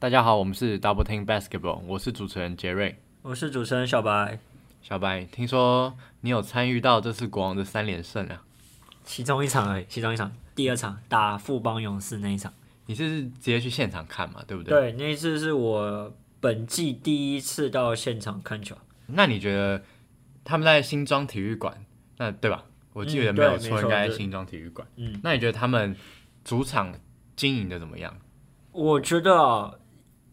大家好，我们是 Double Team Basketball，我是主持人杰瑞。我是主持人小白，小白，听说你有参与到这次国王的三连胜啊？其中一场而已，其中一场，第二场打富邦勇士那一场。你是直接去现场看嘛？对不对？对，那一次是我本季第一次到现场看球。那你觉得他们在新庄体育馆，那对吧？我记得嗯没有错，应该在新庄体育馆。嗯，那你觉得他们主场经营的怎么样？我觉得啊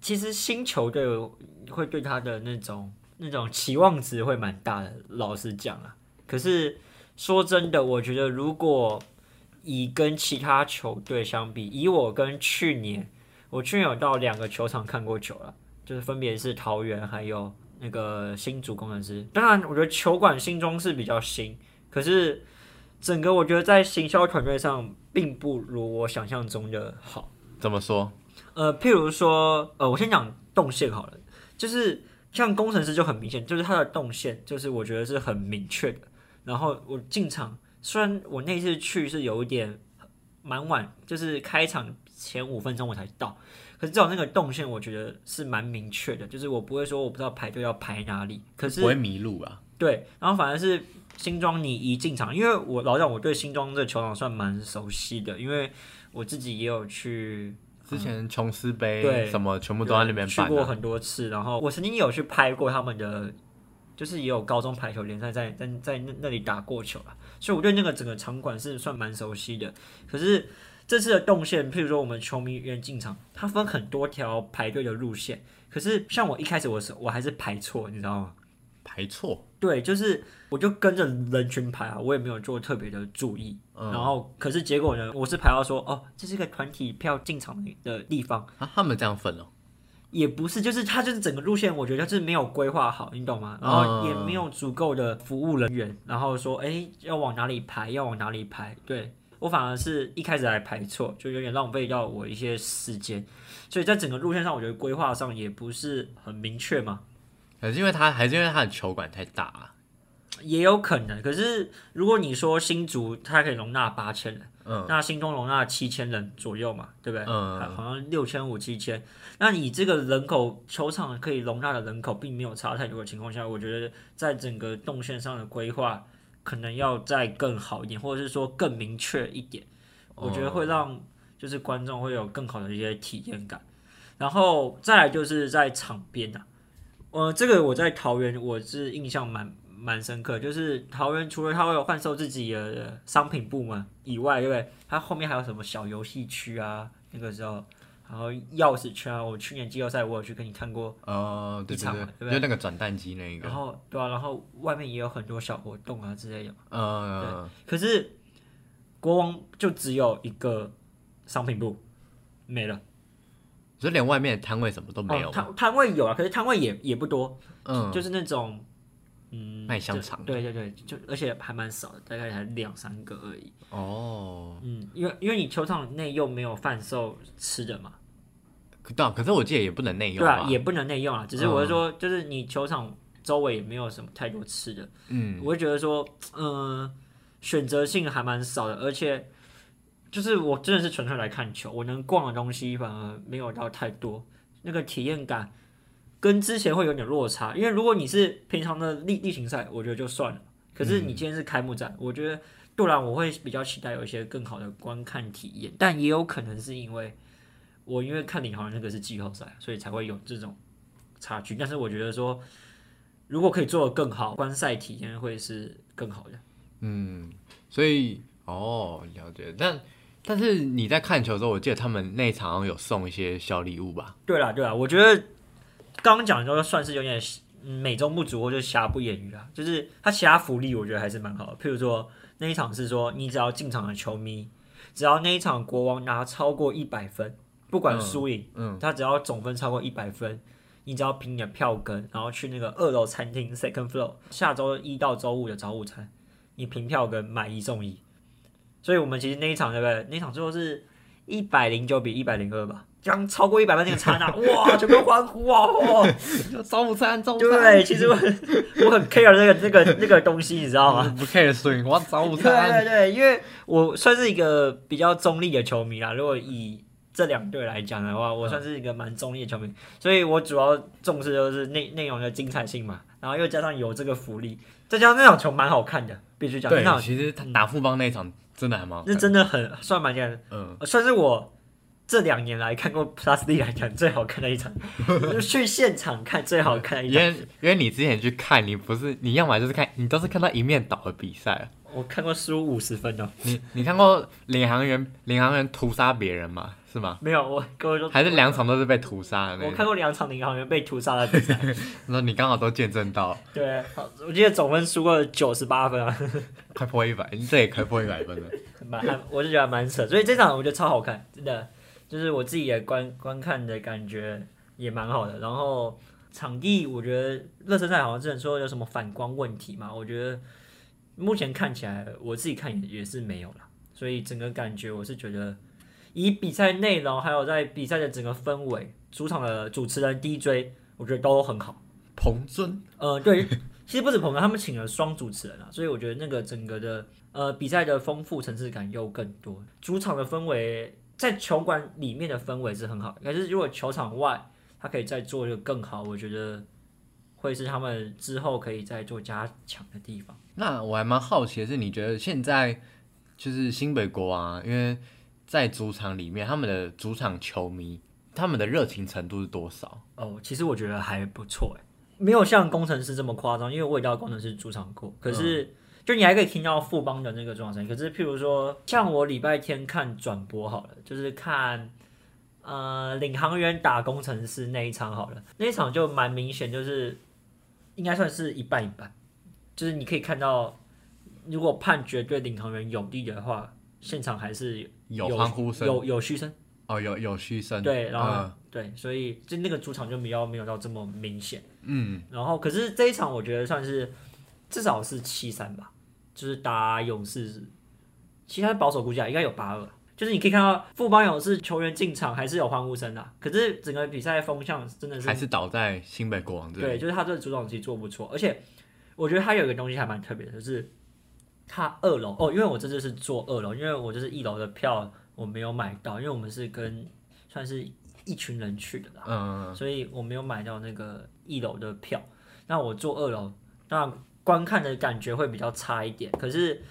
其实新球队会对他的那种那种期望值会蛮大的，老实讲啊。可是说真的，我觉得如果以跟其他球队相比，以我跟去年，我去年有到两个球场看过球了，就是分别是桃园还有那个新竹工程师。当然，我觉得球馆新中是比较新，可是整个我觉得在行销团队上并不如我想象中的好。怎么说？呃，譬如说，呃，我先讲动线好了，就是像工程师就很明显，就是他的动线，就是我觉得是很明确的。然后我进场，虽然我那次去是有一点蛮晚，就是开场前五分钟我才到，可是至少那个动线我觉得是蛮明确的，就是我不会说我不知道排队要排哪里，可是不会迷路啊？对，然后反而是新庄，你一进场，因为我老实讲，我对新庄这个球场算蛮熟悉的，因为我自己也有去之前琼斯杯对什么全部都在那边去过。很多次，然后我曾经有去拍过他们的，就是也有高中排球联赛在在在那那里打过球啊，所以我对那个整个场馆是算蛮熟悉的。可是这次的动线，譬如说我们球迷员进场，它分很多条排队的路线，可是像我一开始我是我还是排错，你知道吗？排错，对，就是我就跟着人群排啊，我也没有做特别的注意。嗯然后，可是结果呢，我是排到说，哦，这是一个团体票进场的地方，啊，他们这样分哦。也不是，就是他就是整个路线，我觉得是没有规划好，你懂吗？然后也没有足够的服务人员，然后说，哎，要往哪里排，要往哪里排，对我反而是一开始还排错，就有点浪费掉我一些时间，所以在整个路线上，我觉得规划上也不是很明确嘛。可是因为他还是因为他的球馆太大、啊，也有可能，可是如果你说新竹它可以容纳八千人，嗯，那新中容纳七千人左右嘛，对不对？嗯好好像六千五七千。那你这个人口球场可以容纳的人口并没有差太多的情况下，我觉得在整个动线上的规划可能要再更好一点，或者是说更明确一点，我觉得会让就是观众会有更好的一些体验感。然后再来就是在场边呐、呃，这个我在桃园我是印象蛮蛮深刻，就是桃园除了它会有贩售自己的商品部门以外，对不对？它后面还有什么小游戏区啊？那个时候，然后钥匙圈啊，我去年季后赛我有去跟你看过，哦，对对对，嘛对对就那个转蛋机那一个然，后对啊，然后外面也有很多小活动啊之类的。嗯，对，可是国王就只有一个商品部，没了。就连外面的摊位什么都没有哦、摊摊位有啊，可是摊位也也不多，嗯，就是那种嗯卖香肠就对对对，就而且还蛮少的，大概才两三个而已。哦，嗯，因为因为你球场内又没有贩售吃的嘛，可对啊，可是我记得也不能内用对啊，也不能内用啊。只是我是说，就是你球场周围也没有什么太多吃的，嗯，我会觉得说，嗯、选择性还蛮少的，而且就是我真的是纯粹来看球，我能逛的东西反而没有到太多，那个体验感跟之前会有点落差。因为如果你是平常的例例行赛，我觉得就算了，可是你今天是开幕战，我觉得杜兰我会比较期待有一些更好的观看体验，但也有可能是因为我因为看领航员那个是季后赛，所以才会有这种差距。但是我觉得说，如果可以做得更好，观赛体验会是更好的。嗯，所以哦，了解。但但是你在看球的时候，我记得他们那一场有送一些小礼物吧？对啦，对啦，我觉得刚刚讲的都算是有点嗯美中不足，或者瑕不掩瑜啦。就是他其他福利，我觉得还是蛮好的。譬如说那一场是说，你只要进场的球迷，只要那一场国王拿超过一百分，不管输赢，嗯，他只要总分超过一百分，你只要凭你的票根，然后去那个二楼餐厅 second floor，下周一到周五的早午餐，你凭票根买一送一。所以我们其实那一场对不对？那一场最后是一百零九比一百零二吧，刚超过一百分那个刹那，哇，全部欢呼啊！哇，早午餐，早午对，其实我 我很 care 那个那个那个东西，你知道吗？不 care 输赢，我要早午对餐。对对，因为我算是一个比较中立的球迷啦。如果以这两队来讲的话，我算是一个蛮中立的球迷，所以我主要重视就是内内容的精彩性嘛，然后又加上有这个福利，再加上那场球蛮好看的，必须讲，那对，场其实他打富邦那一场真的还蛮好看，那真的很算蛮厉害的，嗯，算是我这两年来看过 Plus D 来讲最好看的一场，就去现场看最好看的一场。因为因为你之前去看，你不是你要么就是看，你都是看到一面倒的比赛。我看过输五十分哦，你你看过领航员领航员屠杀别人吗？是吗？没有，我各位说还是两场都是被屠杀的那种？我看过两场领航员被屠杀的比赛，那你刚好都见证到，对，好我记得总分输过九十八分啊，快破一百，你这也快破一百分了。蛮还我就觉得蛮扯，所以这场我觉得超好看，真的，就是我自己也观观看的感觉也蛮好的。然后场地，我觉得热身赛好像之前说有什么反光问题嘛，我觉得目前看起来我自己看也也是没有了，所以整个感觉我是觉得以比赛内容还有在比赛的整个氛围，主场的主持人 DJ，我觉得都很好。彭尊，呃，对，其实不止彭尊，他们请了双主持人啊，所以我觉得那个整个的呃比赛的丰富层次感又更多。主场的氛围在球馆里面的氛围是很好的，可是如果球场外他可以再做一个更好，我觉得会是他们之后可以再做加强的地方。那我还蛮好奇的是，你觉得现在就是新北国王啊，因为在主场里面，他们的主场球迷他们的热情程度是多少？哦，其实我觉得还不错哎，没有像工程师这么夸张，因为我也到工程师主场过，可是。就你还可以听到富邦的那个状声，可是譬如说，像我礼拜天看转播好了，就是看呃领航员打工程师那一场好了，那一场就蛮明显，就是应该算是一半一半，就是你可以看到，如果判决对领航员有利的话，现场还是有欢呼声，有有嘘声，哦，有有嘘声，对，然后、嗯对，所以就那个主场就比较没有到这么明显。嗯，然后可是这一场我觉得算是至少是七三吧，就是打勇士，其他保守估计啊应该有八二。就是你可以看到富邦勇士球员进场还是有欢呼声的啊，可是整个比赛风向真的是还是倒在新北国王这对，就是他这个主场其实做不错，而且我觉得他有一个东西还蛮特别的，就是他二楼哦，因为我这次是坐二楼，因为我就是一楼的票我没有买到，因为我们是跟算是一群人去的啦，嗯，所以我没有买到那个一楼的票。那我坐二楼，那观看的感觉会比较差一点。可是，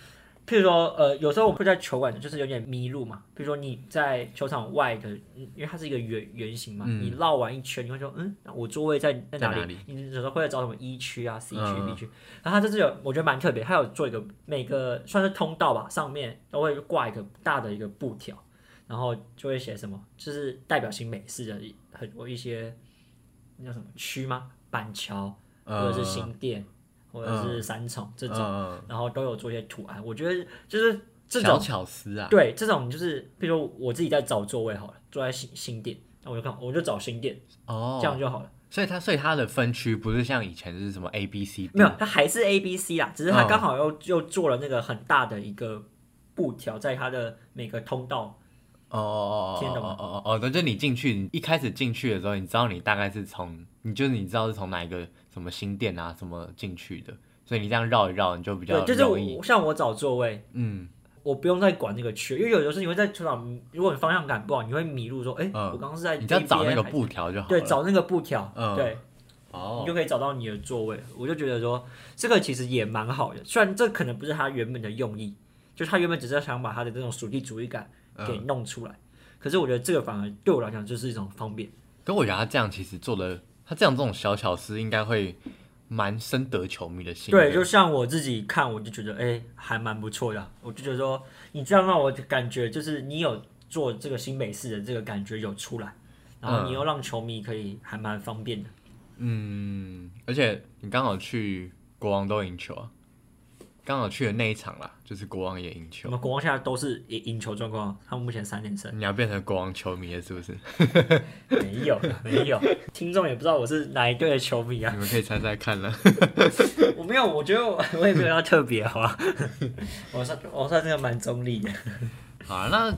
譬如说，呃，有时候我会在球馆就是有点迷路嘛。譬如说你在球场外的，嗯因为它是一个圆圆形嘛，你绕完一圈，你会说，嗯，我座位在在哪里？哪里你有时候会找什么一区啊、C 区、嗯 B 区。然后它这是有，我觉得蛮特别，它有做一个每个算是通道吧，上面都会挂一个大的一个布条。然后就会写什么，就是代表性美式的一很多一些那叫什么区吗？板桥或者是新店、或者是三重这种，嗯然后都有做一些图案。我觉得就是这小种巧思啊，对这种就是，比如说我自己在找座位好了，坐在新新店，那我就看我就找新店，哦，这样就好了。所以它所以它的分区不是像以前是什么 A B C，没有，它还是 A B C 啦，只是它嗯刚好又又做了那个很大的一个布条，在它的每个通道。哦哦哦听得懂吗哦哦哦哦，对，就你进去，你一开始进去的时候，你知道你大概是从，你就是你知道是从哪一个什么新店啊什么进去的，所以你这样绕一绕，你就比较对，就是，我像我找座位，嗯，我不用再管那个区，因为有的时候你会在球场，如果你方向感不好，你会迷路，说，哎、嗯我刚刚是在你只要找那个布条就好，对，找那个布条，嗯对，你哦，就可以找到你的座位。我就觉得说，这个其实也蛮好的，虽然这可能不是他原本的用意，就他原本只是想把他的这种属地主义感给嗯，弄出来，可是我觉得这个反而对我来讲就是一种方便。可我觉得他这样其实做的，他这样这种小巧思应该会蛮深得球迷的心，对，就像我自己看，我就觉得哎、还蛮不错的。我就觉得说，你这样让我感觉就是你有做这个新美式的这个感觉有出来，然后你又让球迷可以还蛮方便的。嗯，而且你刚好去国王都赢球啊，刚好去的那一场啦，就是国王也赢球我，们国王现在都是赢赢球状况，他们目前三连胜。你要变成国王球迷了是不是？没有，没有，听众也不知道我是哪一队的球迷啊。你们可以猜猜看了。我没有，我觉得我我也没有要特别，好吧？我算我算是个蛮中立的。好啊，那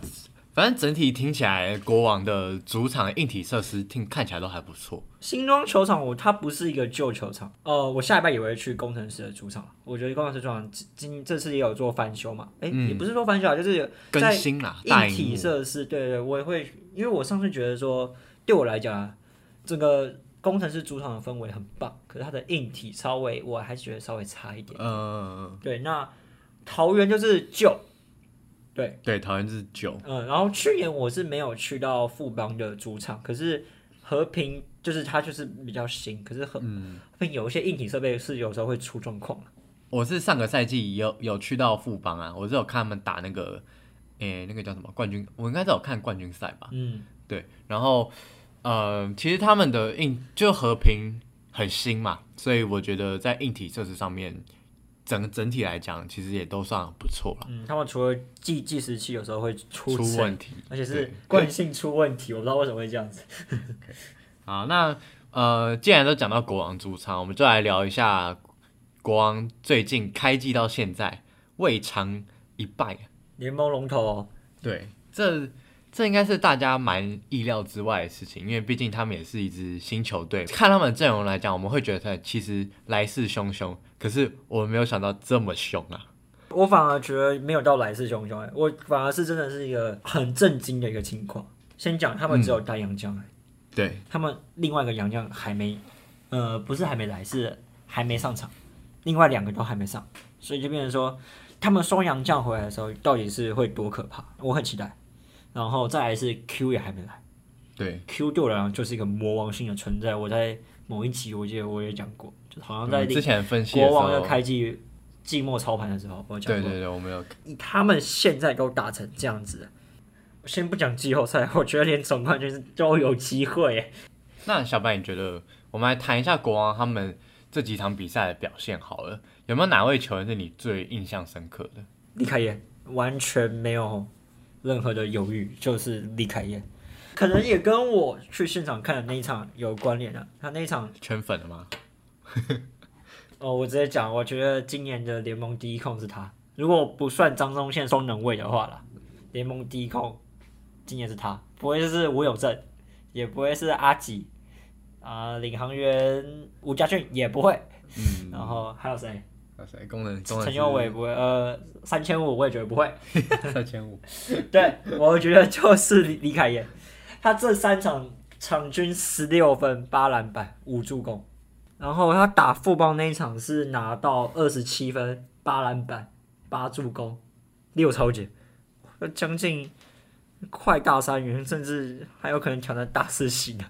反正整体听起来，国王的主场硬体设施听看起来都还不错。新庄球场我它不是一个旧球场，呃，我下礼拜也会去工程师的主场，我觉得工程师主场今今这次也有做翻修嘛，哎、嗯也不是说翻修啊，就是更新啦，大硬体设施，对对，我也会，因为我上次觉得说，对我来讲啊，这个工程师主场的氛围很棒，可是它的硬体稍微我还是觉得稍微差一点。呃，对，那桃园就是旧，对，对，桃园是九，嗯，然后去年我是没有去到富邦的主场，可是和平就是它就是比较新，可是和嗯，和平有一些硬体设备是有时候会出状况。我是上个赛季有有去到富邦啊，我是有看他们打那个，诶、那个叫什么冠军，我应该是有看冠军赛吧，嗯，对，然后呃，其实他们的硬就和平很新嘛，所以我觉得在硬体设施上面，整整体来讲，其实也都算不错了。嗯，他们除了计计时器有时候会出声出问题，而且是对 惯性出问题，我不知道为什么会这样子。好，那呃，既然都讲到国王主场，我们就来聊一下国王最近开季到现在未尝一败。联盟龙头哦，对，这这应该是大家蛮意料之外的事情，因为毕竟他们也是一支新球队。看他们的阵容来讲，我们会觉得其实来势汹汹，可是我们没有想到这么凶啊。我反而觉得没有到来势汹汹哎，我反而是真的是一个很震惊的一个情况。先讲他们只有带洋将哎，对，他们另外一个洋将还没，呃，不是还没来，是还没上场，另外两个都还没上，所以就变成说，他们双洋将回来的时候，到底是会多可怕？我很期待。然后再来是 Q 也还没来对，，Q 对我来讲就是一个魔王性的存在。我在某一集我记得我也讲过，就好像在之前分析国王的候，开季季末操盘的时候，我有讲过，对对对，我没有以他们现在都打成这样子，先不讲季后赛，我觉得连总冠军都有机会耶。那小白，你觉得我们来谈一下国王他们这几场比赛的表现好了？有没有哪位球员是你最印象深刻的？李凯燕完全没有任何的犹豫，就是李凯燕，可能也跟我去现场看的那一场有关联啊。他那一场，圈粉了吗？哦，我直接讲，我觉得今年的联盟第一控是他，如果不算张宗宪双能位的话啦，联盟第一控今年是他，不会是吴有正，也不会是阿吉，啊、领航员吴家俊也不会，嗯，然后还有谁？哇塞，功能功能陈佑伟不会，呃，三千五我也觉得不会。三千五，对，我觉得就是李李凯燕，他这三场场均十六分、八篮板、五助攻，然后他打富邦那一场是拿到二十七分、八篮板、八助攻、六超节，将近快大三元，甚至还有可能挑战大四喜的。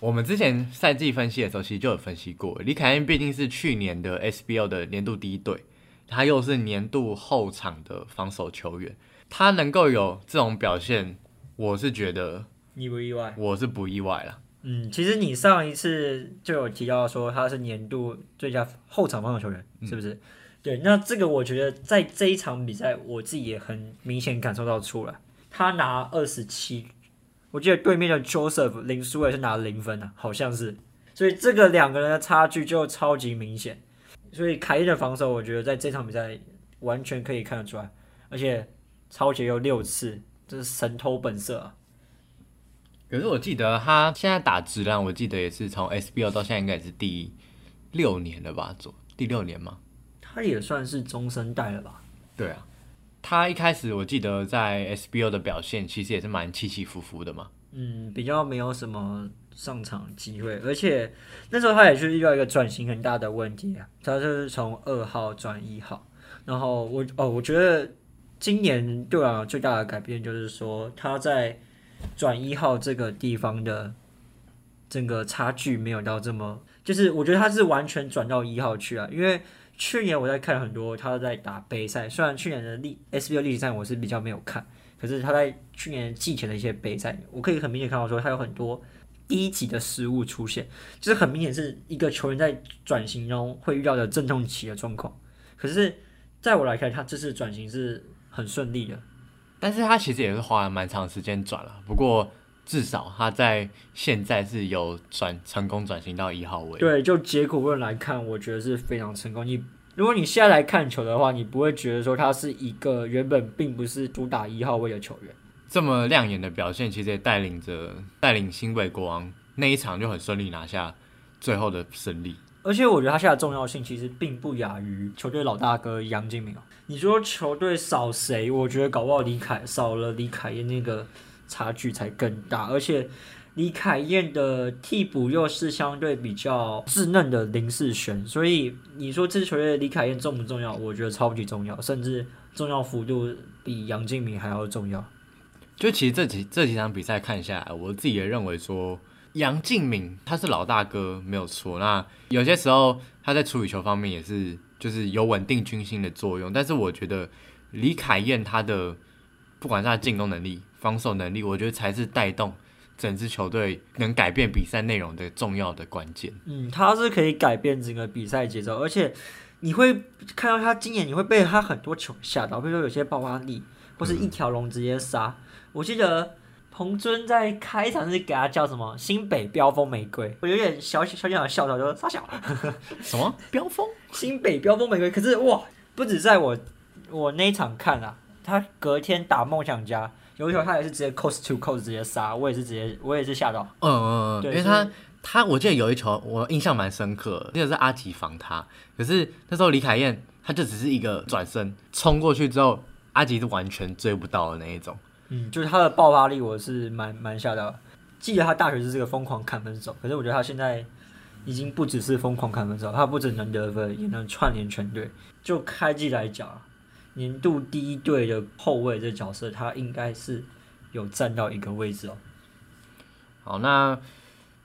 我们之前赛季分析的时候，其实就有分析过，李凯恩毕竟是去年的 SBL 的年度第一队，他又是年度后场的防守球员，他能够有这种表现，我是觉得意不意外？我是不意外了。嗯，其实你上一次就有提到说他是年度最佳后场防守球员，是不是？对，那这个我觉得在这一场比赛，我自己也很明显感受到出来，他拿二十七，我记得对面的 Joseph 林书伟是拿零分啊，好像是，所以这个两个人的差距就超级明显。所以凯恩的防守，我觉得在这场比赛完全可以看得出来，而且超级有六次，这是神偷本色啊！可是我记得他现在打质量，我记得也是从 SBL 到现在应该也是第六年了吧？左第六年吗？他也算是中生代了吧？对啊，他一开始我记得在 SBO 的表现其实也是蛮起起伏伏的嘛。嗯，比较没有什么上场机会，而且那时候他也是遇到一个转型很大的问题啊，他就是从二号转一号，然后我哦，我觉得今年对我最大的改变就是说他在转一号这个地方的整个差距没有到这么，就是我觉得他是完全转到一号去啊，因为去年我在看很多他在打杯赛，虽然去年的历 SBL 历史赛我是比较没有看。可是他在去年季前的一些杯赛，我可以很明显看到说他有很多低级的失误出现，就是很明显是一个球员在转型中会遇到的阵痛期的状况。可是在我来看，他这次转型是很顺利的。但是他其实也是花了蛮长时间转了，不过至少他在现在是有转成功转型到一号位。对，就结果论来看，我觉得是非常成功。你如果你现在来看球的话，你不会觉得说他是一个原本并不是主打一号位的球员。这么亮眼的表现，其实也带领着带领新北国王那一场就很顺利拿下最后的胜利。而且我觉得他现在的重要性其实并不亚于球队老大哥杨敬明哦。你说球队少谁？我觉得搞不好李凯少了李凯燕那个差距才更大。而且李凯燕的替补又是相对比较稚嫩的林世璇，所以你说这支球队李凯燕重不重要？我觉得超级重要，甚至重要幅度比杨敬敏还要重要。就其实这几这几场比赛看下来，我自己也认为说。杨敬敏他是老大哥没有错，那有些时候他在处理球方面也是就是有稳定军心的作用。但是我觉得李凯燕他的不管是他进攻能力、防守能力，我觉得才是带动整支球队能改变比赛内容的重要的关键。嗯，他是可以改变整个比赛节奏，而且你会看到他今年你会被他很多球吓到，比如说有些爆发力或是一条龙直接杀。我记得。彭尊在开场是给他叫什么“新北飙风玫瑰”，我有点小小小笑到，就说傻笑 什么飙风新北飙风玫瑰。可是哇，不止在我我那一场看啊，他隔天打梦想家有一球，他也是直接 cost to cost 直接杀，我也是直接我也是吓到。嗯嗯嗯，因为他他我记得有一球我印象蛮深刻，那个是阿吉防他，可是那时候李凯燕他就只是一个转身冲过去之后，阿吉是完全追不到的那一种。嗯，就是他的爆发力，我是蛮蛮吓到。记得他大学是这个疯狂砍分手，可是我觉得他现在已经不只是疯狂砍分手，他不只能得分，也能串联全队。就开季来讲，年度第一队的后卫这角色，他应该是有占到一个位置哦。好，那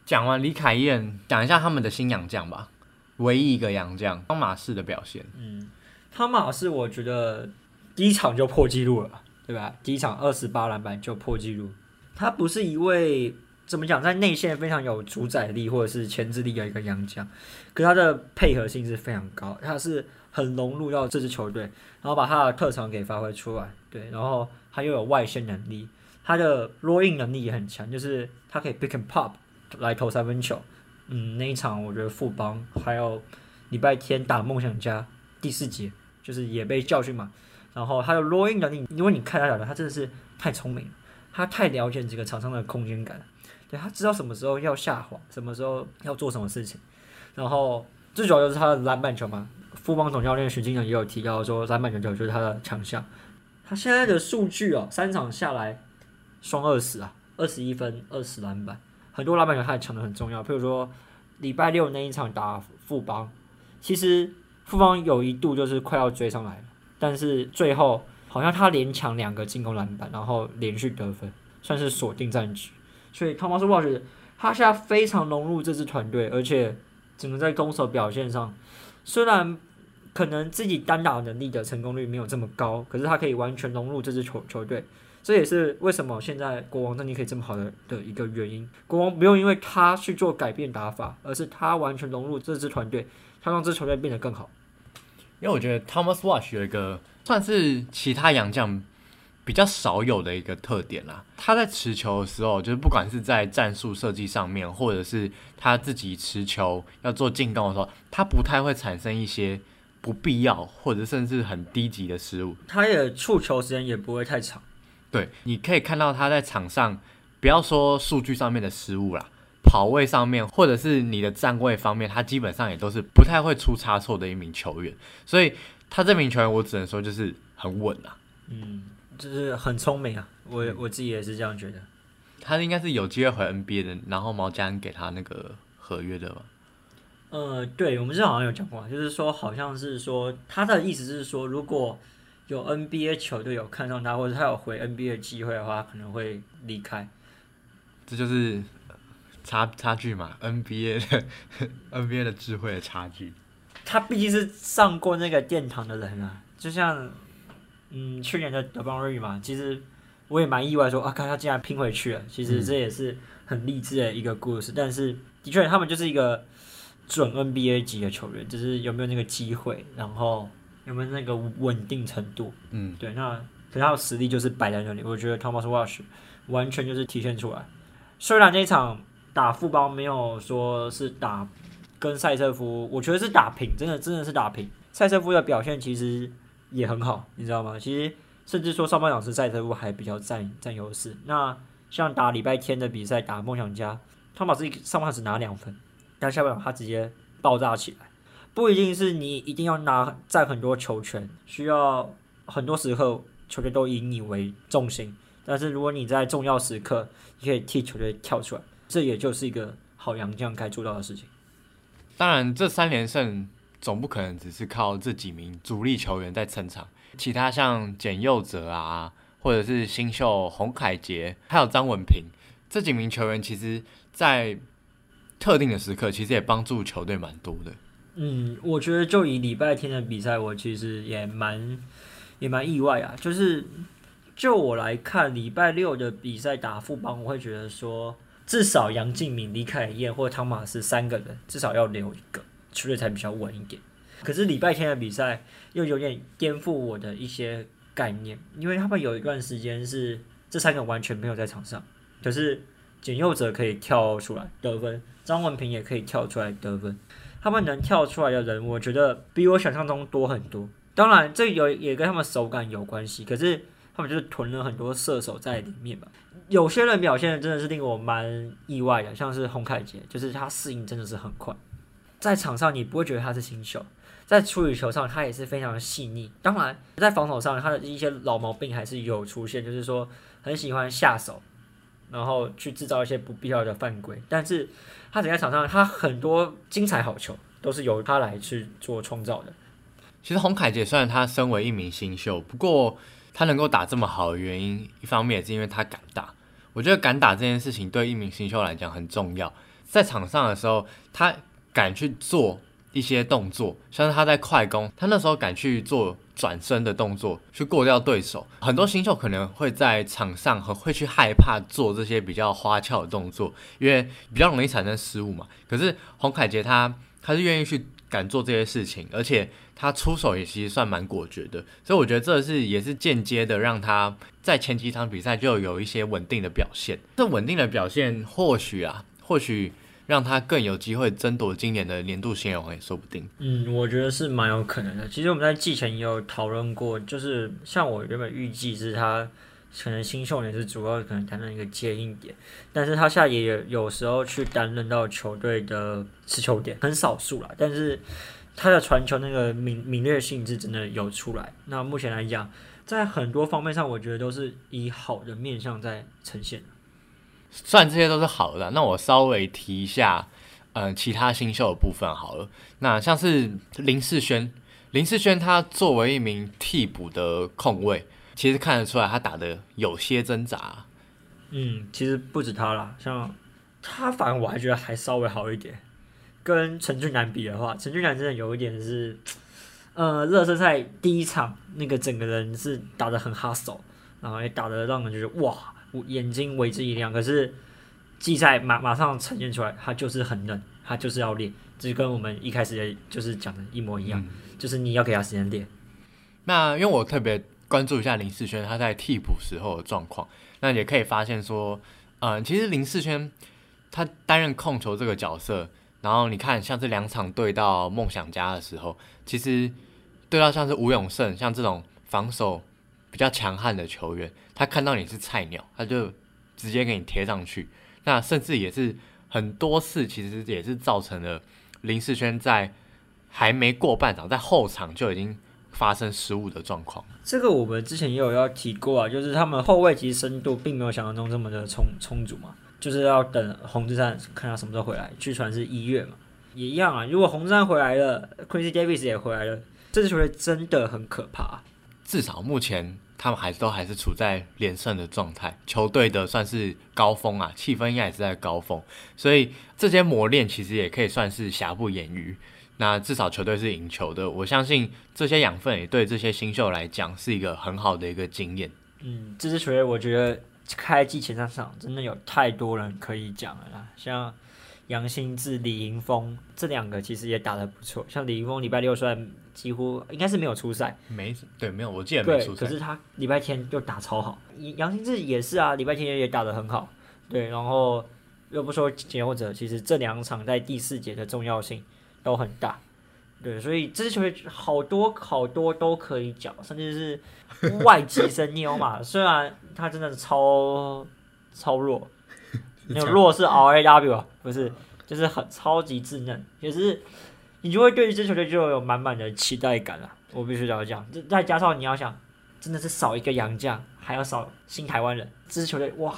讲完李凯燕，讲一下他们的新洋将吧。唯一一个洋将汤马士的表现，嗯，汤马士我觉得第一场就破纪录了。对吧？第一场二十八篮板就破纪录。他不是一位怎么讲，在内线非常有主宰力或者是牵制力的一个洋将，可他的配合性是非常高，他是很融入到这支球队，然后把他的特长给发挥出来。对，然后他又有外线能力，他的落印能力也很强，就是他可以 pick and pop 来投三分球。嗯，那一场我觉得富邦还有礼拜天打梦想家第四节，就是也被教训嘛。然后还有罗英的你，因为你看他打的，他真的是太聪明，他太了解这个场上的空间感了，对他知道什么时候要下滑，什么时候要做什么事情。然后最主要就是他的篮板球嘛，富邦总教练徐金城也有提到说篮板球就是他的强项。他现在的数据哦，三场下来双二十啊，二十一分，二十篮板，很多篮板球他也抢的很重要。譬如说礼拜六那一场打富邦，其实富邦有一度就是快要追上来了。但是最后好像他连抢两个进攻篮板，然后连续得分，算是锁定战局。所以汤马斯沃什他现在非常融入这支团队，而且整个在攻守表现上，虽然可能自己单打能力的成功率没有这么高，可是他可以完全融入这支球球队。这也是为什么现在国王战绩可以这么好的的一个原因。国王不用因为他去做改变打法，而是他完全融入这支团队，他让这支球队变得更好。因为我觉得 Thomas Wash 有一个算是其他洋将比较少有的一个特点啦。他在持球的时候，就是不管是在战术设计上面，或者是他自己持球要做进攻的时候，他不太会产生一些不必要或者甚至很低级的失误。他也触球时间也不会太长。对，你可以看到他在场上，不要说数据上面的失误啦。跑位上面，或者是你的站位方面，他基本上也都是不太会出差错的一名球员，所以他这名球员，我只能说就是很稳啊。嗯，就是很聪明啊，我我自己也是这样觉得。他应该是有机会回 NBA 的，然后毛家给他那个合约的吧？呃，对，我们这好像有讲过，就是说好像是说他的意思是说，如果有 NBA 球队有看上他，或者他有回 NBA 的机会的话，可能会离开。这就是。差差距嘛，NBA 的 NBA 的智慧的差距。他毕竟是上过那个殿堂的人啊，就像嗯去年的德邦瑞嘛，其实我也蛮意外说啊，看他竟然拼回去了。其实这也是很励志的一个故事。但是的确，他们就是一个准 NBA 级的球员，就是有没有那个机会，然后有没有那个稳定程度。嗯，对，那可他的实力就是摆在那里。我觉得 Thomas Wash 完全就是体现出来。虽然那一场。打副邦没有说是打跟塞瑟夫，我觉得是打平，真的真的是打平。塞瑟夫的表现其实也很好，你知道吗？其实甚至说上半场是赛特夫还比较占占优势。那像打礼拜天的比赛，打梦想家，汤马斯上半场只拿两分，但下半场他直接爆炸起来。不一定是你一定要拿占很多球权，需要很多时候球队都以你为重心。但是如果你在重要时刻，你可以替球队跳出来，这也就是一个好洋将该做到的事情。当然，这三连胜总不可能只是靠这几名主力球员在撑场，其他像简佑哲啊，或者是新秀洪凯杰，还有张文平这几名球员，其实在特定的时刻，其实也帮助球队蛮多的。嗯，我觉得就以礼拜天的比赛，我其实也蛮也蛮意外啊。就是就我来看，礼拜六的比赛打副帮，我会觉得说，至少杨敬敏、李凯燕或汤马斯三个人，至少要留一个球队才比较稳一点。可是礼拜天的比赛又有点颠覆我的一些概念，因为他们有一段时间是这三个完全没有在场上，可是简佑哲可以跳出来得分，张文平也可以跳出来得分。他们能跳出来的人，我觉得比我想象中多很多。当然，这有也跟他们手感有关系。可是他们就是囤了很多射手在里面吧。有些人表现的真的是令我蛮意外的，像是洪凯杰，就是他适应真的是很快。在场上你不会觉得他是新秀，在处理球上他也是非常的细腻。当然，在防守上他的一些老毛病还是有出现，就是说很喜欢下手，然后去制造一些不必要的犯规。但是他整个场上，他很多精彩好球都是由他来去做创造的。其实洪凯杰虽然他身为一名新秀，不过他能够打这么好的原因，一方面也是因为他敢打。我觉得敢打这件事情对一名新秀来讲很重要。在场上的时候，他敢去做一些动作，像是他在快攻，他那时候敢去做。转身的动作去过掉对手，很多新秀可能会在场上很会去害怕做这些比较花俏的动作，因为比较容易产生失误嘛。可是洪凯杰他他是愿意去敢做这些事情，而且他出手也其实算蛮果决的，所以我觉得这是也是间接的让他在前几场比赛就有一些稳定的表现。这稳定的表现或许啊，或许。让他更有机会争夺今年的年度新人王也说不定。嗯，我觉得是蛮有可能的。其实我们在季前也有讨论过，就是像我原本预计是他可能新秀年是主要可能担任一个接应点，但是他现在也有时候去担任到球队的持球点，很少数啦。但是他的传球那个敏敏锐性质真的有出来。那目前来讲，在很多方面上，我觉得都是以好的面向在呈现。算这些都是好的，那我稍微提一下，嗯，其他新秀的部分好了。那像是林世轩，林世轩他作为一名替补的控卫，其实看得出来他打的有些挣扎。嗯，其实不止他啦，像他反而我还觉得还稍微好一点。跟陈俊南比的话，陈俊南真的有一点是，呃，热身赛第一场那个整个人是打的很哈手，然后也打的让人觉得哇。眼睛为之一亮，可是季赛马马上呈现出来，他就是很嫩，他就是要练，就跟我们一开始就是讲的一模一样，就是你要给他时间练。那因为我特别关注一下林世轩他在替补时候的状况，那也可以发现说，嗯，其实林世轩他担任控球这个角色，然后你看像这两场对到梦想家的时候，其实对到像是吴永胜像这种防守。比较强悍的球员，他看到你是菜鸟，他就直接给你贴上去。那甚至也是很多次，其实也是造成了林世轩在还没过半场，在后场就已经发生失误的状况。这个我们之前也有要提过啊，就是他们后卫其实深度并没有想象中这么的充充足嘛，就是要等洪志善看他什么时候回来，据传是一月嘛，也一样啊。如果洪志善回来了，Quincy Davis 也回来了，这支球队真的很可怕。至少目前。他们还都还是处在连胜的状态，球队的算是高峰啊，气氛应该也是在高峰，所以这些磨练其实也可以算是瑕不掩瑜。那至少球队是赢球的，我相信这些养分也对这些新秀来讲是一个很好的一个经验。嗯，这支球队我觉得开季前三场真的有太多人可以讲了啦，像杨兴志、李迎峰这两个其实也打得不错，像李迎峰礼拜六虽然。几乎应该是没有出赛，没对，没有，我记得没出赛。可是他礼拜天就打超好，杨兴志也是啊，礼拜天也打得很好。对，然后又不说简或者，其实这两场在第四节的重要性都很大。对，所以这些球员好多好多都可以讲，甚至是外籍生尼欧马，虽然他真的是超超弱，那个弱是 R A W 啊，不是，就是很超级稚嫩，也是你就会对这支球队就有满满的期待感了。我必须要讲，这再加上你要想，真的是少一个洋将，还要少新台湾人，这支球队哇，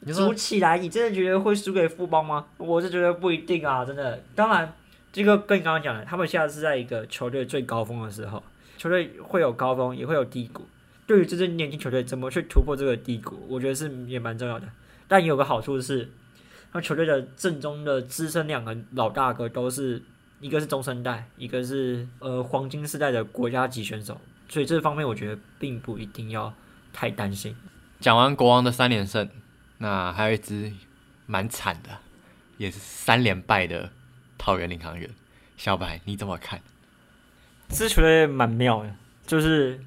你说组起来，你真的觉得会输给富邦吗？我是觉得不一定啊，真的。当然，这个跟你刚刚讲的，他们现在是在一个球队最高峰的时候，球队会有高峰，也会有低谷。对于这支年轻球队怎么去突破这个低谷，我觉得是也蛮重要的。但也有个好处是，他们球队的正中的资深两个老大哥都是一个是中生代，一个是呃黄金时代的国家级选手，所以这方面我觉得并不一定要太担心。讲完国王的三连胜，那还有一支蛮惨的，也是三连败的桃园领航员。小白你怎么看？这支球队蛮妙的，就是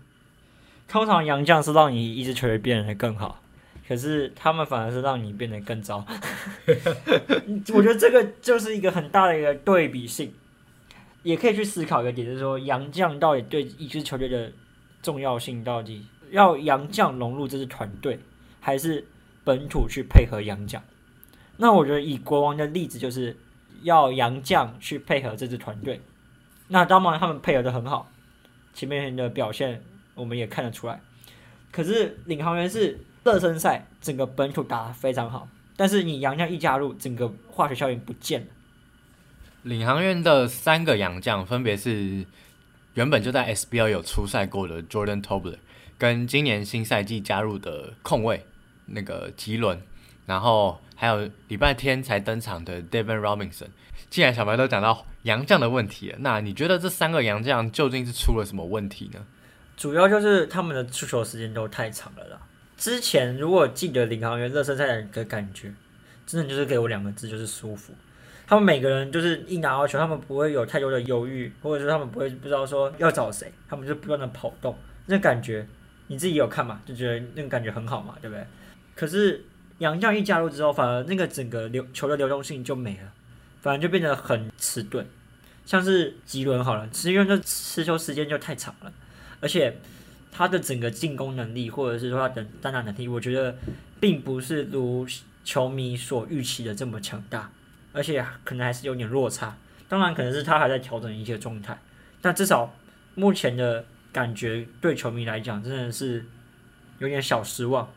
通常洋将是让你一支球队变得更好，可是他们反而是让你变得更糟。我觉得这个就是一个很大的一个对比性，也可以去思考一个点，就是说杨将到底对一支球队的重要性到底要杨将融入这支团队，还是本土去配合杨将？那我觉得以国王的例子，就是要杨将去配合这支团队。那当然他们配合的很好，前面的表现我们也看得出来。可是领航员是热身赛整个本土打得非常好，但是你洋将一加入，整个化学效应不见了。领航员的三个洋将分别是原本就在 SBL 有出赛过的 Jordan Tobler，跟今年新赛季加入的控卫那个吉伦，然后还有礼拜天才登场的 Devin Robinson。既然小白都讲到洋将的问题了，那你觉得这三个洋将究竟是出了什么问题呢？主要就是他们的出球时间都太长了啦。之前如果记得领航员热身赛的感觉，真的就是给我两个字，就是舒服。他们每个人就是一拿到球，他们不会有太多的犹豫，或者说他们不会不知道说要找谁，他们就不断的跑动，那感觉你自己有看嘛，就觉得那个感觉很好嘛，对不对？可是杨将一加入之后，反而那个整个流球的流动性就没了，反而就变得很迟钝。像是吉伦好了，吉伦这持球时间就太长了，而且他的整个进攻能力，或者是说他的单打能力，我觉得并不是如球迷所预期的这么强大，而且可能还是有点落差。当然，可能是他还在调整一些状态，但至少目前的感觉对球迷来讲真的是有点小失望。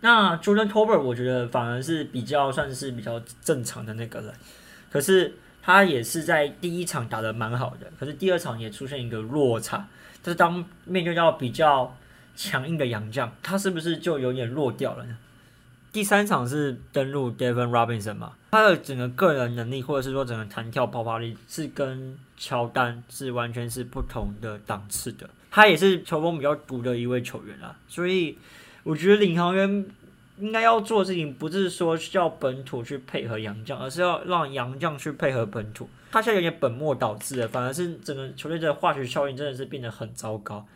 那 Jordan t o b e r 我觉得反而是比较算是比较正常的那个人，可是他也是在第一场打得蛮好的，可是第二场也出现一个落差，就是当面对到比较强硬的洋将，他是不是就有点弱掉了呢？第三场是登陆 Devon Robinson 嘛，他的整个个人能力或者是说整个弹跳爆发力是跟乔丹是完全是不同的档次的，他也是球风比较毒的一位球员啊，所以我觉得领航员应该要做的事情不是说叫本土去配合洋将，而是要让洋将去配合本土。他现在有点本末倒置了，反而是整个球队的化学效应真的是变得很糟糕。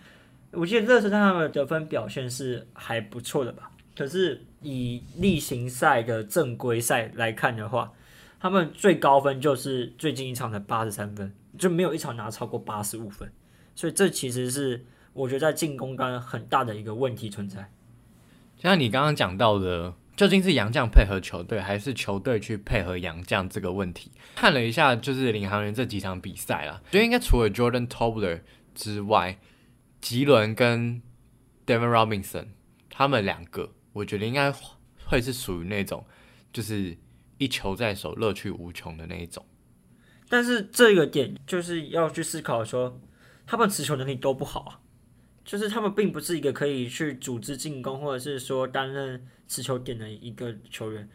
我记得热身赛他们的得分表现是还不错的吧，可是以例行赛的正规赛来看的话，他们最高分就是最近一场的八十三分，就没有一场拿超过八十五分，所以这其实是我觉得在进攻端很大的一个问题存在。像你刚刚讲到的，究竟是杨将配合球队，还是球队去配合杨将这个问题？看了一下，就是领航员这几场比赛啦，觉得应该除了 Jordan Tobler 之外，吉伦跟 Devin Robinson 他们两个，我觉得应该会是属于那种就是一球在手，乐趣无穷的那一种。但是这个点就是要去思考说，他们持球能力都不好啊，就是他们并不是一个可以去组织进攻，或者是说担任持球点的一个球员，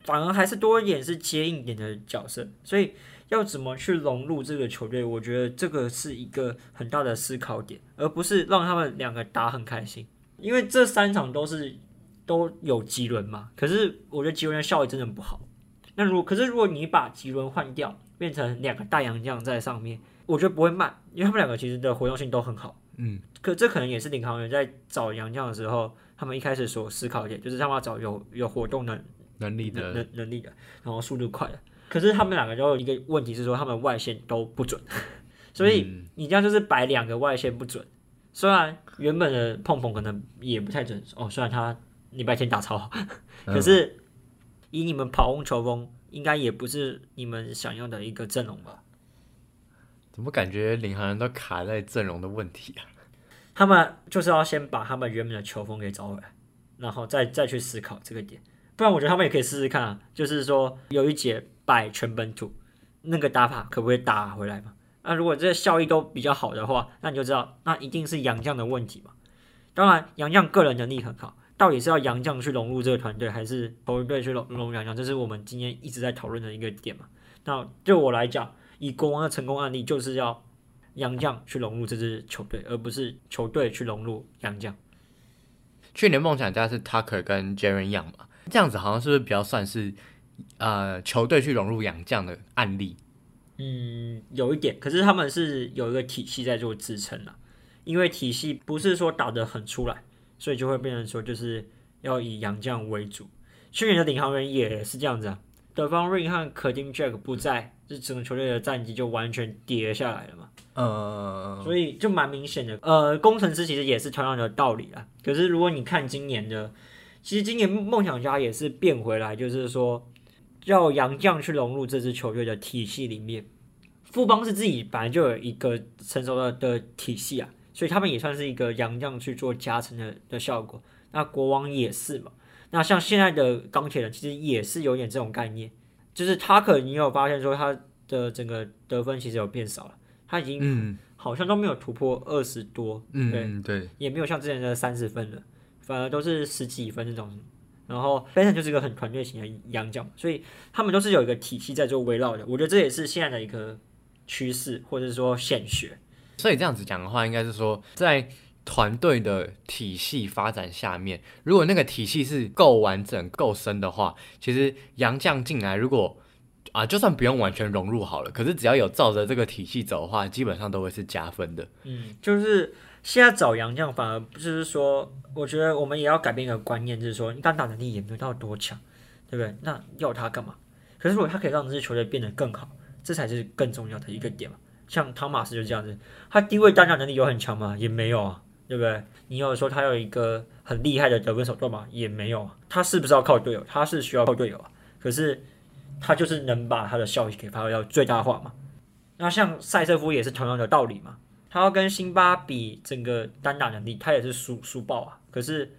反而还是多一点是接应点的角色。所以要怎么去融入这个球队，我觉得这个是一个很大的思考点，而不是让他们两个打很开心。因为这三场都是都有吉伦嘛，可是我觉得吉伦的效益真的不好。那如果可是如果你把吉伦换掉，变成两个大洋将在上面，我觉得不会慢，因为他们两个其实的活动性都很好。嗯，可这可能也是领航员在找洋将的时候，他们一开始所思考一点，就是他们要找有有活动能能力的能能能力的，然后速度快的。可是他们两个都有一个问题是说，他们外线都不准，所以嗯你这样就是摆两个外线不准。虽然原本的碰碰可能也不太准哦，虽然他礼拜天打超 可是以你们跑轰球风，应该也不是你们想要的一个阵容吧？怎么感觉领航员都卡在阵容的问题啊？他们就是要先把他们原本的球风给找回来，然后再再去思考这个点。不然我觉得他们也可以试试看啊，就是说有一节摆全本土，那个打法可不可以打回来嘛？那如果这个效益都比较好的话，那你就知道那一定是杨绛的问题嘛。当然，杨绛个人能力很好，到底是要杨绛去融入这个团队，还是球队去融融入杨绛，这是我们今天一直在讨论的一个点嘛。那对我来讲，以国王的成功案例，就是要杨将去融入这支球队，而不是球队去融入杨将。去年梦想家是 Tucker 跟 Jaren Young 嘛，这样子好像是不是比较算是呃球队去融入洋将的案例？嗯，有一点，可是他们是有一个体系在做支撑啦，因为体系不是说打得很出来，所以就会变成说就是要以洋将为主。去年的领航员也是这样子啊，德方瑞和可丁 Jack 不在，这整个球队的战绩就完全跌下来了嘛。呃，所以就蛮明显的。呃，工程师其实也是同样的道理啦。可是如果你看今年的，其实今年梦想家也是变回来，就是说要杨将去融入这支球队的体系里面。富邦是自己本来就有一个成熟的的体系啊，所以他们也算是一个杨将去做加成的的效果。那国王也是嘛。那像现在的钢铁人其实也是有点这种概念，就是他可能你有发现说他的整个得分其实有变少了，他已经嗯好像都没有突破二十多，对，嗯对，也没有像之前的三十分了，反而都是十几分这种。然后 b e n 就是一个很团队型的洋将，所以他们都是有一个体系在做围绕的。我觉得这也是现在的一个趋势，或者说显学。所以这样子讲的话，应该是说在团队的体系发展下面，如果那个体系是够完整、够深的话，其实洋将进来，如果啊，就算不用完全融入好了，可是只要有照着这个体系走的话，基本上都会是加分的。嗯，就是现在找洋将，反而不是说，我觉得我们也要改变一个观念，就是说，你单打能力也没有到多强，对不对？那要他干嘛？可是如果他可以让这支球队变得更好，这才是更重要的一个点嘛。像汤马斯就这样子，他低位单打能力有很强吗？也没有啊，对不对？你有说他有一个很厉害的得分手段吗？也没有。他是不是要靠队友？他是需要靠队友啊。可是他就是能把他的效益给发挥到最大化嘛。那像塞瑟夫也是同样的道理嘛。他要跟辛巴比整个单打能力，他也是输输爆啊。可是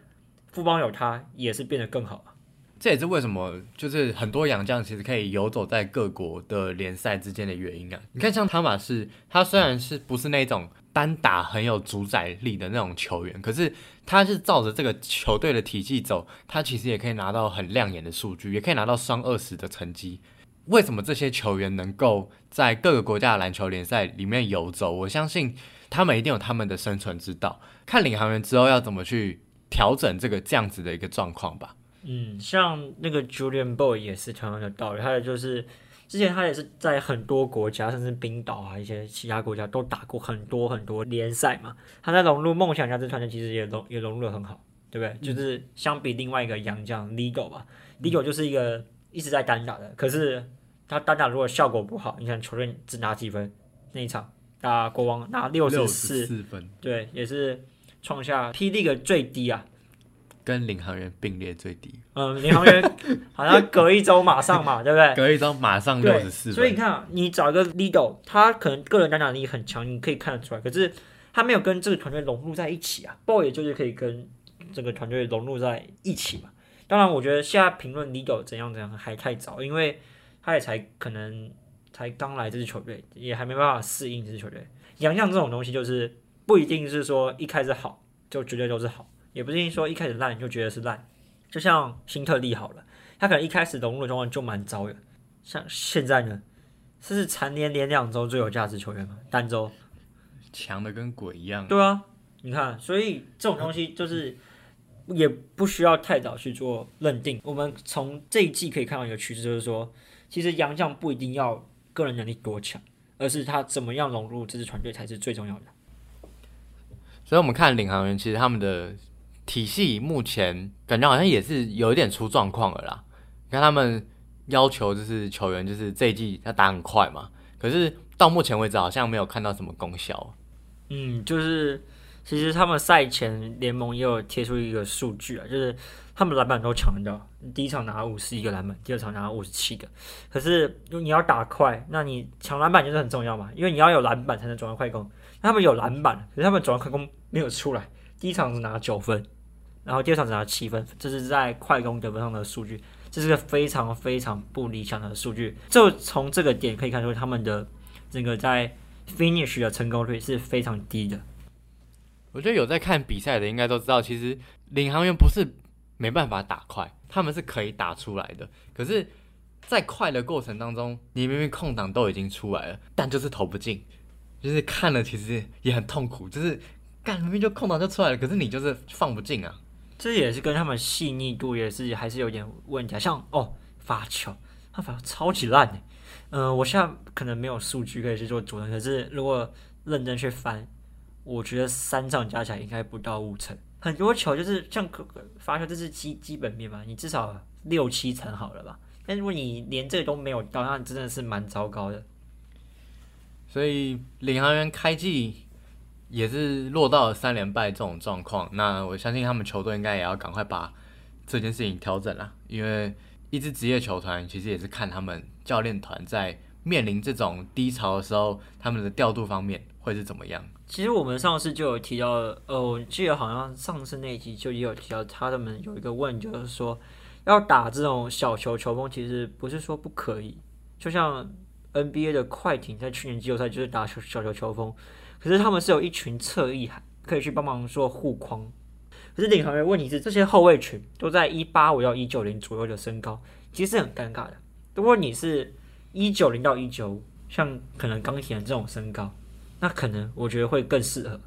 富邦有他，也是变得更好啊。这也是为什么就是很多洋将其实可以游走在各国的联赛之间的原因啊。你看，像汤马士，他虽然是不是那种单打很有主宰力的那种球员，可是他是照着这个球队的体系走，他其实也可以拿到很亮眼的数据，也可以拿到双二十的成绩。为什么这些球员能够在各个国家的篮球联赛里面游走？我相信他们一定有他们的生存之道。看领航员之后要怎么去调整这个这样子的一个状况吧。嗯，像那个 Julian Boy 也是同样的道理，还有就是之前他也是在很多国家，甚至冰岛啊一些其他国家都打过很多很多联赛嘛。他在融入梦想家这团队，其实也融也融入的很好，对不对？就是相比另外一个洋将 Ligo 吧，Ligo 就是一个一直在单打的，可是他单打如果效果不好，你看球队只拿几分那一场打国王拿六十四，四分，对，也是创下 P League 最低啊。跟领航员并列最低，嗯，领航员 好像隔一周马上嘛，对不对？隔一周马上六，十四分。所以你看啊，你找一个 leader，他可能个人单打能力很强，你可以看得出来，可是他没有跟这个团队融入在一起啊。BOY 也就是可以跟这个团队融入在一起嘛。当然，我觉得现在评论 leader 怎样怎样还太早，因为他也才可能才刚来这支球队，也还没办法适应这支球队。洋将这种东西就是不一定是说一开始好就绝对都是好，也不一定说一开始烂就觉得是烂。就像新特利好了，他可能一开始融入的状况就蛮糟的，像现在呢，这是蝉联连两周最有价值球员嘛，单周。强的跟鬼一样。对啊，你看，所以这种东西就是也不需要太早去做认定。我们从这一季可以看到一个趋势，就是说，其实杨将不一定要个人能力多强，而是他怎么样融入这支团队才是最重要的。所以我们看领航员，其实他们的体系目前感觉好像也是有一点出状况了啦。你看他们要求就是球员就是这一季要打很快嘛，可是到目前为止好像没有看到什么功效。嗯，就是其实他们赛前联盟也有贴出一个数据啊，就是他们篮板都抢得到，第一场拿五十一个篮板，第二场拿五十七个。可是你要打快，那你抢篮板就是很重要嘛，因为你要有篮板才能转换快攻。他们有篮板，可是他们转换快攻没有出来。第一场只拿九分，然后第二场只拿七分，这是在快攻得分上的数据，这是个非常非常不理想的数据。就从这个点可以看出，他们的整个在 finish 的成功率是非常低的。我觉得有在看比赛的应该都知道，其实领航员不是没办法打快，他们是可以打出来的。可是，在快的过程当中，你明明空档都已经出来了，但就是投不进，就是看了其实也很痛苦。就是干明明就空档就出来了，可是你就是放不进啊。这也是跟他们细腻度也是还是有点问题。像哦发球，他发球超级烂的。嗯，我现在可能没有数据可以去做佐证，可是如果认真去翻。我觉得三场加起来应该不到五成，很多球就是像发球，这是基基本面嘛，你至少六七成好了吧？但如果你连这个都没有到，那真的是蛮糟糕的。所以领航员开季也是落到了三连败这种状况，那我相信他们球队应该也要赶快把这件事情调整了，因为一支职业球团其实也是看他们教练团在面临这种低潮的时候，他们的调度方面会是怎么样。其实我们上次就有提到，呃，我记得好像上次那一集就也有提到，他们有一个问，就是说要打这种小球球风，其实不是说不可以。就像 NBA 的快艇在去年季后赛就是打小小球球风，可是他们是有一群侧翼可以去帮忙做护框。可是领航员问题是，这些后卫群都在一八五到一九零左右的身高，其实是很尴尬的。如果你是一九零到一九五，像可能钢铁人这种身高。那可能我觉得会更适合，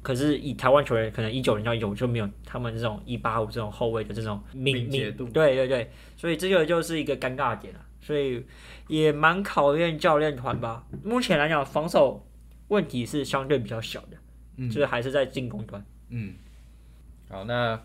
可是以台湾球员可能一九零到一九就没有他们这种一八五这种后卫的这种敏捷度，对对对，所以这个就是一个尴尬点了，所以也蛮考验教练团吧。目前来讲，防守问题是相对比较小的，嗯，就是还是在进攻端。嗯，好，那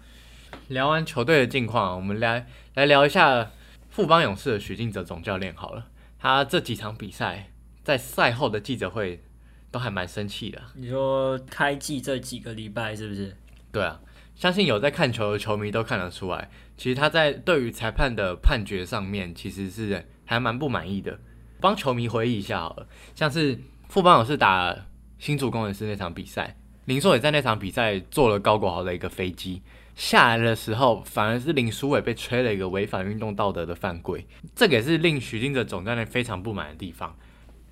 聊完球队的近况，我们来来聊一下富邦勇士的许晋哲总教练好了，他这几场比赛在赛后的记者会。都还蛮生气的。你说开季这几个礼拜是不是？对啊，相信有在看球的球迷都看得出来，其实他在对于裁判的判决上面其实是还蛮不满意的。帮球迷回忆一下好了，像是富邦勇士打新竹工程师那场比赛，林硕也在那场比赛坐了高国豪的一个飞机下来的时候，反而是林书伟被吹了一个违反运动道德的犯规，这个也是令许金哲总教练非常不满的地方。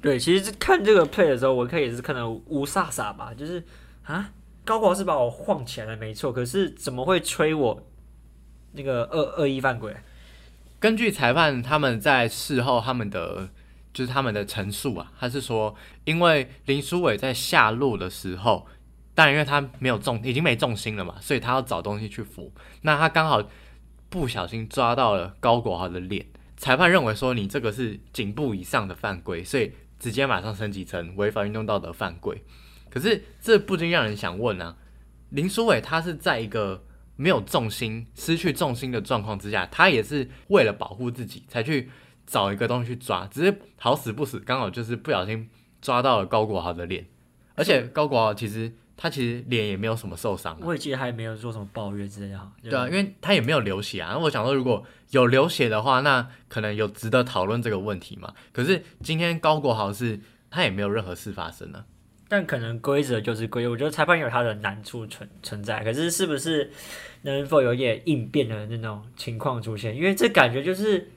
对，其实看这个 play 的时候，我可以是看到吴飒飒吧，就是啊，高国豪是把我晃起来了，没错，可是怎么会吹我那个恶恶意犯规？根据裁判他们在事后他们的就是他们的陈述啊，他是说，因为林书伟在下路的时候，当然因为他没有重，已经没重心了嘛，所以他要找东西去扶，那他刚好不小心抓到了高国豪的脸，裁判认为说你这个是颈部以上的犯规，所以。直接马上升级成违反运动道德犯规，可是这不禁让人想问啊，林书伟他是在一个没有重心、失去重心的状况之下，他也是为了保护自己才去找一个东西去抓，只是好死不死，刚好就是不小心抓到了高国豪的脸，而且高国豪其实。他其实脸也没有什么受伤，我也记得他也没有做什么抱怨之类的。对啊，因为他也没有流血啊。我想说，如果有流血的话，那可能有值得讨论这个问题嘛。可是今天高国豪是，他也没有任何事发生呢。但可能规则就是规则，我觉得裁判有他的难处存存在。可是是不是能否有点应变的那种情况出现？因为这感觉就是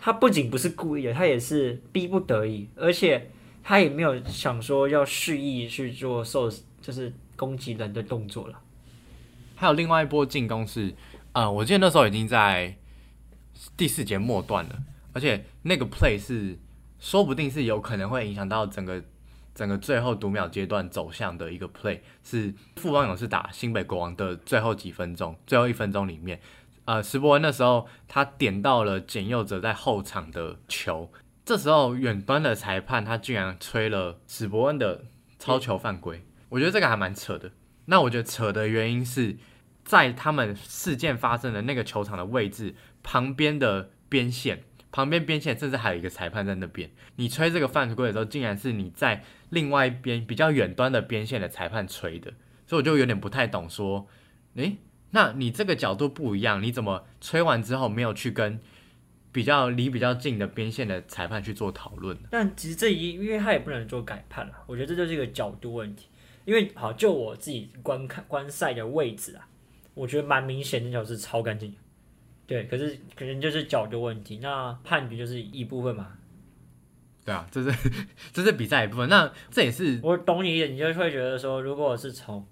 他不仅不是故意的，他也是逼不得已，而且他也没有想说要蓄意去做受。就是攻击人的动作了。还有另外一波进攻是，呃，我记得那时候已经在第四节末段了，而且那个 play 是说不定是有可能会影响到整个整个最后读秒阶段走向的一个 play，是富邦勇士打新北国王的最后几分钟，最后一分钟里面，呃，石伯恩那时候他点到了简佑哲在后场的球，这时候远端的裁判他居然吹了史伯恩的超球犯规。我觉得这个还蛮扯的。那我觉得扯的原因是在他们事件发生的那个球场的位置旁边的边线，旁边边线甚至还有一个裁判在那边，你吹这个犯规的时候，竟然是你在另外一边比较远端的边线的裁判吹的，所以我就有点不太懂，说，诶，那你这个角度不一样，你怎么吹完之后没有去跟比较离比较近的边线的裁判去做讨论呢？但其实这一，因为他也不能做改判了，我觉得这就是一个角度问题。因为好，就我自己观看观赛的位置啊，我觉得蛮明显那条是超干净的。对，可是可能就是角度问题，那判决就是一部分嘛。对啊，这是 这是比赛一部分。那这也是我懂你一点，你就会觉得说，如果是从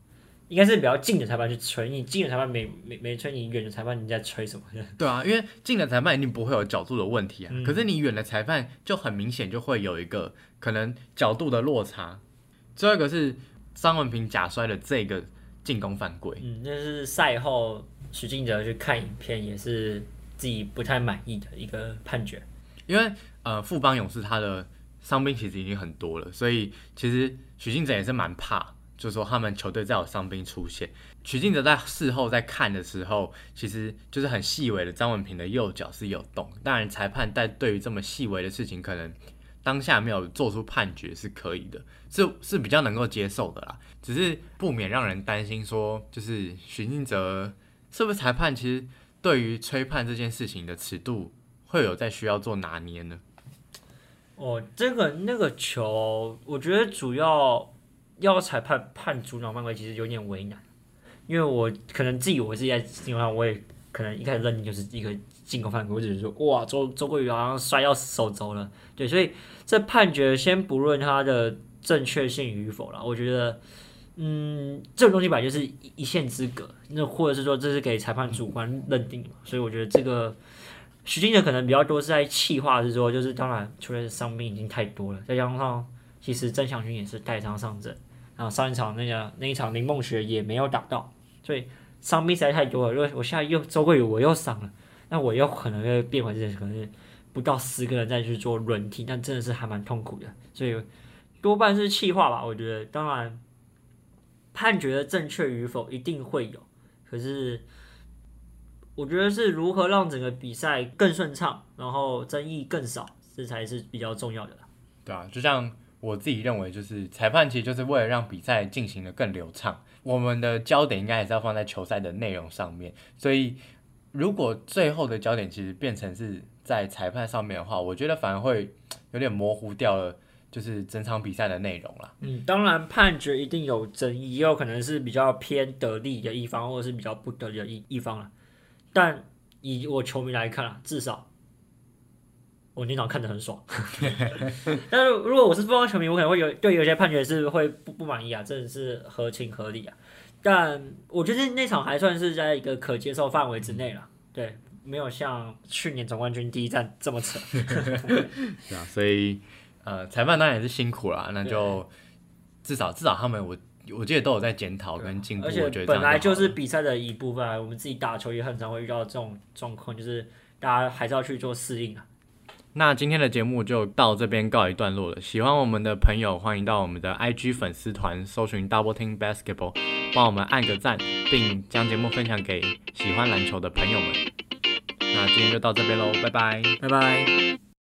应该是比较近的裁判去吹，你近的裁判没没没吹，你远的裁判你在吹什么？对啊，因为近的裁判一定不会有角度的问题啊，嗯可是你远的裁判就很明显就会有一个可能角度的落差。最后一个是张文平假摔的这个进攻犯规，嗯，那是赛后许晋哲去看影片，也是自己不太满意的一个判决。因为呃富邦勇士他的伤兵其实已经很多了，所以其实许晋哲也是蛮怕，就是说他们球队再有伤兵出现。许晋哲在事后在看的时候，其实就是很细微的张文平的右脚是有动，当然裁判在对于这么细微的事情，可能当下没有做出判决是可以的，是是比较能够接受的啦。只是不免让人担心说，就是许晋哲是不是裁判其实对于吹判这件事情的尺度会有在需要做拿捏呢？哦，这个那个球，我觉得主要要裁判判主脑犯规，其实有点为难，因为我可能自己我自己在进攻上，我也可能一开始认定就是一个进攻犯规，我只是说哇，周周桂宇好像摔到手肘了，对，所以这判决先不论它的正确性与否啦，我觉得。嗯，这种东西本来就是一线之隔，那或者是说这是给裁判主观认定嘛，所以我觉得这个徐静哲可能比较多是在气话，是说就是当然除了伤病已经太多了，再加上其实曾祥军也是带伤上阵，然后上一场那个那一场林梦雪也没有打到，所以伤兵实在太多了。如果我现在又周桂宇我又伤了，那我又可能会变回这可能不到十个人再去做轮替，但真的是还蛮痛苦的，所以多半是气话吧。我觉得当然判决的正确与否一定会有，可是。我觉得是如何让整个比赛更顺畅，然后争议更少，这才是比较重要的。对啊，就像我自己认为，就是裁判其实就是为了让比赛进行的更流畅，我们的焦点应该还是要放在球赛的内容上面。所以，如果最后的焦点其实变成是在裁判上面的话，我觉得反而会有点模糊掉了，就是整场比赛的内容了。嗯，当然判决一定有争议，也有可能是比较偏得利的一方，或者是比较不得利的一一方了。但以我球迷来看，至少我那场看得很爽。但是如果我是不方球迷，我可能会有对有些判决是会不不满意啊，真的是合情合理啊。但我觉得那场还算是在一个可接受范围之内了，对，没有像去年总冠军第一战这么扯。对啊，所以呃，裁判当然也是辛苦啦，那就至少至少他们我我记得都有在检讨跟进步，而且本来就是比赛的一部分啊，我们自己打球也很常会遇到这种状况，就是大家还是要去做适应啊。那今天的节目就到这边告一段落了。喜欢我们的朋友，欢迎到我们的 IG 粉丝团搜寻 Double Team Basketball，帮我们按个赞，并将节目分享给喜欢篮球的朋友们。那今天就到这边喽，拜拜。拜拜。